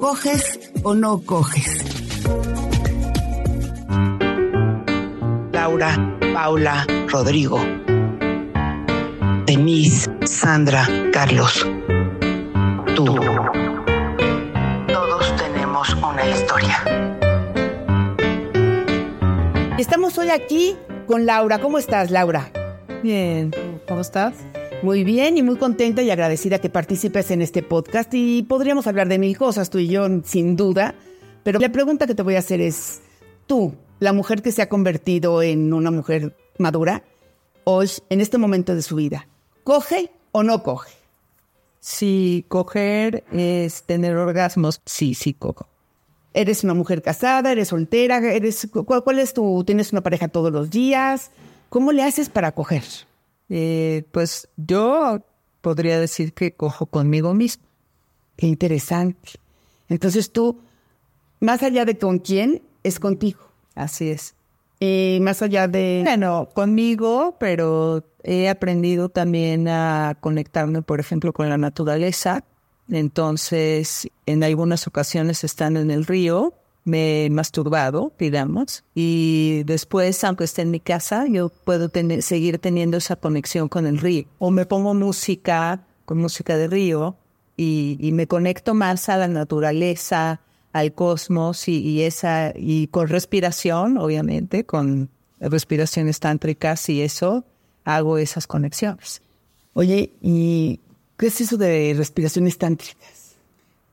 ¿coges o no coges? Laura, Paula, Rodrigo, Denise, Sandra, Carlos. Tú. Todos tenemos una historia. Estamos hoy aquí con Laura. ¿Cómo estás, Laura? Bien, ¿cómo estás? Muy bien y muy contenta y agradecida que participes en este podcast y podríamos hablar de mil cosas, tú y yo, sin duda, pero la pregunta que te voy a hacer es, tú, la mujer que se ha convertido en una mujer madura, hoy, en este momento de su vida, ¿coge o no coge? Si coger es tener orgasmos, sí, sí cojo. ¿Eres una mujer casada? ¿Eres soltera? ¿Eres, cuál, cuál es tu, tienes una pareja todos los días? ¿Cómo le haces para coger? Eh, pues yo podría decir que cojo conmigo mismo. Qué interesante. Entonces tú, más allá de con quién, es contigo. Así es. Y más allá de... Bueno, conmigo, pero he aprendido también a conectarme, por ejemplo, con la naturaleza. Entonces, en algunas ocasiones estando en el río, me he masturbado, digamos, y después, aunque esté en mi casa, yo puedo tener, seguir teniendo esa conexión con el río. O me pongo música, con música de río, y, me conecto más a la naturaleza, al cosmos, y, y, esa, y con respiración, obviamente, con respiraciones tántricas y eso, hago esas conexiones. Oye, ¿y qué es eso de respiraciones tántricas?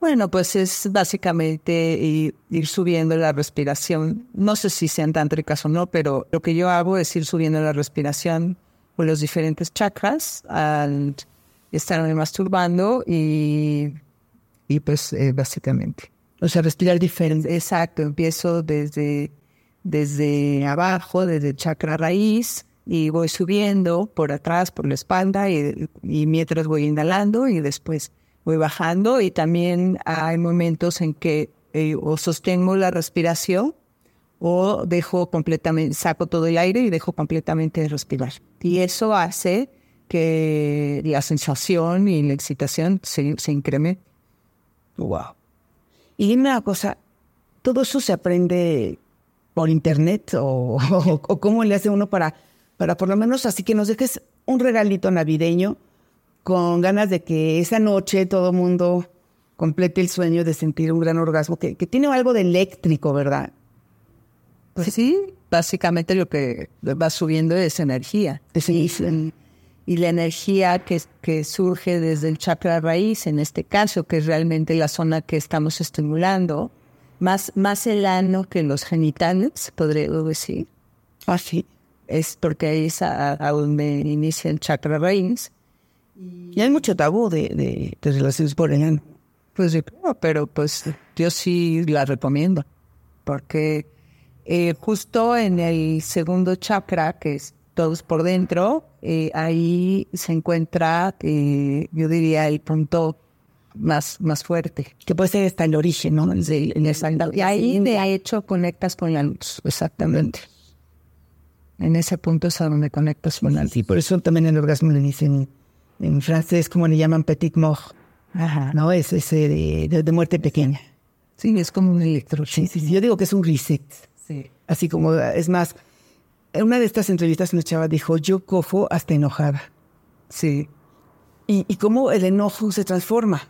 Bueno, pues es básicamente ir, ir, subiendo la respiración. No sé si sean tántricas o no, pero lo que yo hago es ir subiendo la respiración por los diferentes chakras al estarme masturbando y, y pues eh, básicamente. O sea, respirar diferente. Exacto, empiezo desde, desde abajo, desde el chakra raíz y voy subiendo por atrás, por la espalda y, y mientras voy inhalando y después voy bajando y también hay momentos en que eh, o sostengo la respiración o dejo completamente, saco todo el aire y dejo completamente de respirar. Y eso hace que la sensación y la excitación se, se incrementen. Wow. Y dime una cosa, ¿todo eso se aprende por internet o, o, o cómo le hace uno para, para por lo menos así que nos dejes un regalito navideño? Con ganas de que esa noche todo el mundo complete el sueño de sentir un gran orgasmo, que, que, tiene algo de eléctrico, ¿verdad? Pues sí, básicamente lo que va subiendo es energía. Sí. Y, y la energía que, que surge desde el chakra raíz, en este caso, que es realmente la zona que estamos estimulando, más, más el ano que los genitales, podría decir. Ah, sí. Es porque ahí es a, a donde inicia el chakra raíz. Y hay mucho tabú de, de, de relaciones por el ano. Pues creo, pero pues yo sí la recomiendo. Porque eh, justo en el segundo chakra, que es todos por dentro, eh, ahí se encuentra, eh, yo diría, el punto más, más fuerte. Que puede ser hasta el origen, ¿no? Sí, y ahí de hecho conectas con la luz, exactamente. En ese punto es a donde conectas con la luz. Sí, por eso también el orgasmo le dicen en francés, como le llaman petit mort. Ajá. ¿No? Es ese de, de, de, muerte pequeña. Sí, es como un electro. Sí, sí, sí, Yo digo que es un reset. Sí. Así como, es más, en una de estas entrevistas una chava dijo, yo cojo hasta enojada. Sí. Y, y cómo el enojo se transforma.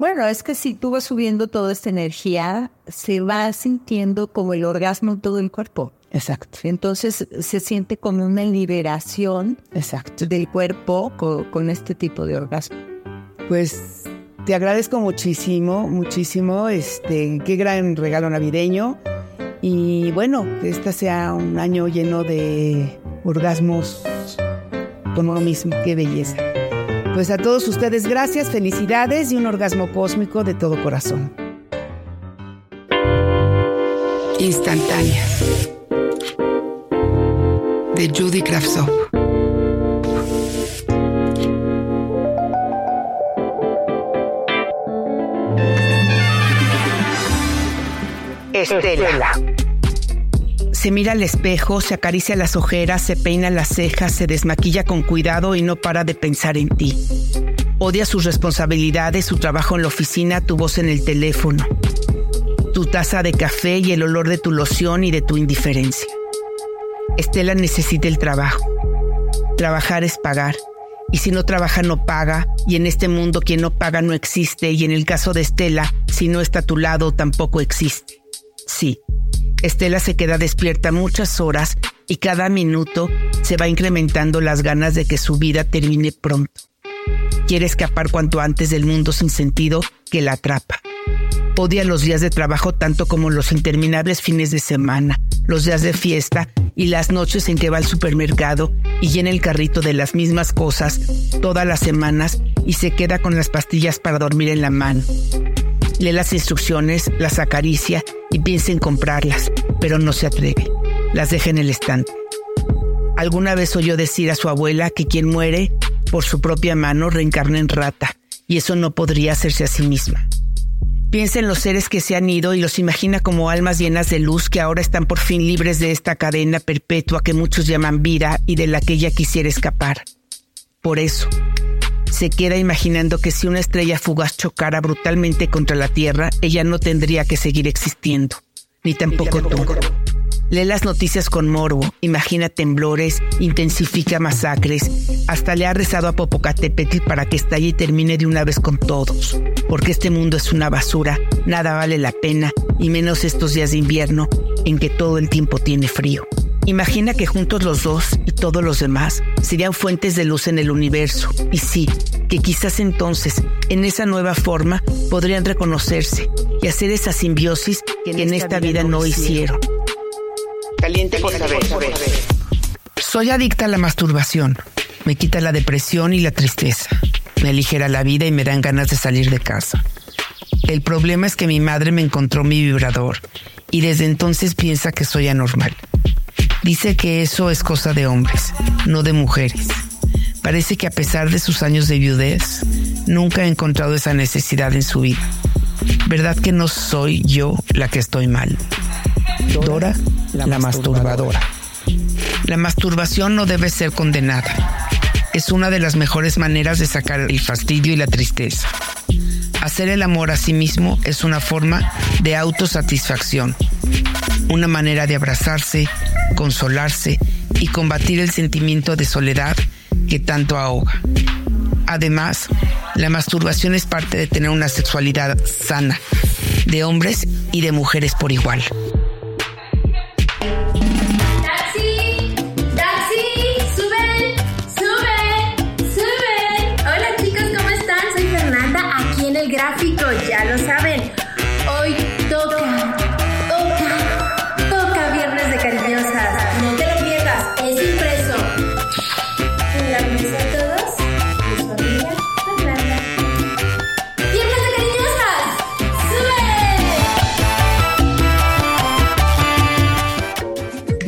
Bueno, es que si tú vas subiendo toda esta energía, se va sintiendo como el orgasmo en todo el cuerpo. Exacto. Entonces se siente como una liberación Exacto. del cuerpo con, con este tipo de orgasmo. Pues te agradezco muchísimo, muchísimo. Este, qué gran regalo navideño. Y bueno, que este sea un año lleno de orgasmos con uno mismo. Qué belleza. Pues a todos ustedes, gracias, felicidades y un orgasmo cósmico de todo corazón. Instantánea. De Judy Kravtsov. Estela. Se mira al espejo, se acaricia las ojeras, se peina las cejas, se desmaquilla con cuidado y no para de pensar en ti. Odia sus responsabilidades, su trabajo en la oficina, tu voz en el teléfono, tu taza de café y el olor de tu loción y de tu indiferencia. Estela necesita el trabajo. Trabajar es pagar. Y si no trabaja no paga, y en este mundo quien no paga no existe, y en el caso de Estela, si no está a tu lado tampoco existe. Sí, Estela se queda despierta muchas horas y cada minuto se va incrementando las ganas de que su vida termine pronto. Quiere escapar cuanto antes del mundo sin sentido que la atrapa. Odia los días de trabajo tanto como los interminables fines de semana, los días de fiesta y las noches en que va al supermercado y llena el carrito de las mismas cosas todas las semanas y se queda con las pastillas para dormir en la mano. Lee las instrucciones, las acaricia y piensa en comprarlas, pero no se atreve. Las deja en el estante. Alguna vez oyó decir a su abuela que quien muere por su propia mano reencarna en rata, y eso no podría hacerse a sí misma. Piensa en los seres que se han ido y los imagina como almas llenas de luz que ahora están por fin libres de esta cadena perpetua que muchos llaman vida y de la que ella quisiera escapar. Por eso, se queda imaginando que si una estrella fugaz chocara brutalmente contra la Tierra, ella no tendría que seguir existiendo, ni tampoco tú. Lee las noticias con morbo, imagina temblores, intensifica masacres, hasta le ha rezado a Popocatépetl para que estalle y termine de una vez con todos, porque este mundo es una basura, nada vale la pena, y menos estos días de invierno en que todo el tiempo tiene frío. Imagina que juntos los dos y todos los demás serían fuentes de luz en el universo, y sí, que quizás entonces, en esa nueva forma, podrían reconocerse y hacer esa simbiosis que en esta vida no hicieron. Caliente por saber. Soy adicta a la masturbación. Me quita la depresión y la tristeza. Me aligera la vida y me dan ganas de salir de casa. El problema es que mi madre me encontró mi vibrador y desde entonces piensa que soy anormal. Dice que eso es cosa de hombres, no de mujeres. Parece que a pesar de sus años de viudez, nunca ha encontrado esa necesidad en su vida. ¿Verdad que no soy yo la que estoy mal? Dora, la, masturbadora. La masturbación no debe ser condenada. Es una de las mejores maneras de sacar el fastidio y la tristeza. Hacer el amor a sí mismo es una forma de autosatisfacción, una manera de abrazarse, consolarse y combatir el sentimiento de soledad que tanto ahoga. Además, la masturbación es parte de tener una sexualidad sana, de hombres y de mujeres por igual.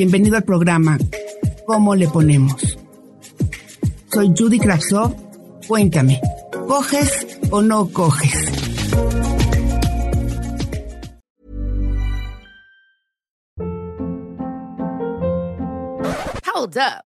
Bienvenido al programa ¿Cómo le ponemos? Soy Judy Kravtsov. Cuéntame, ¿coges o no coges? Hold up.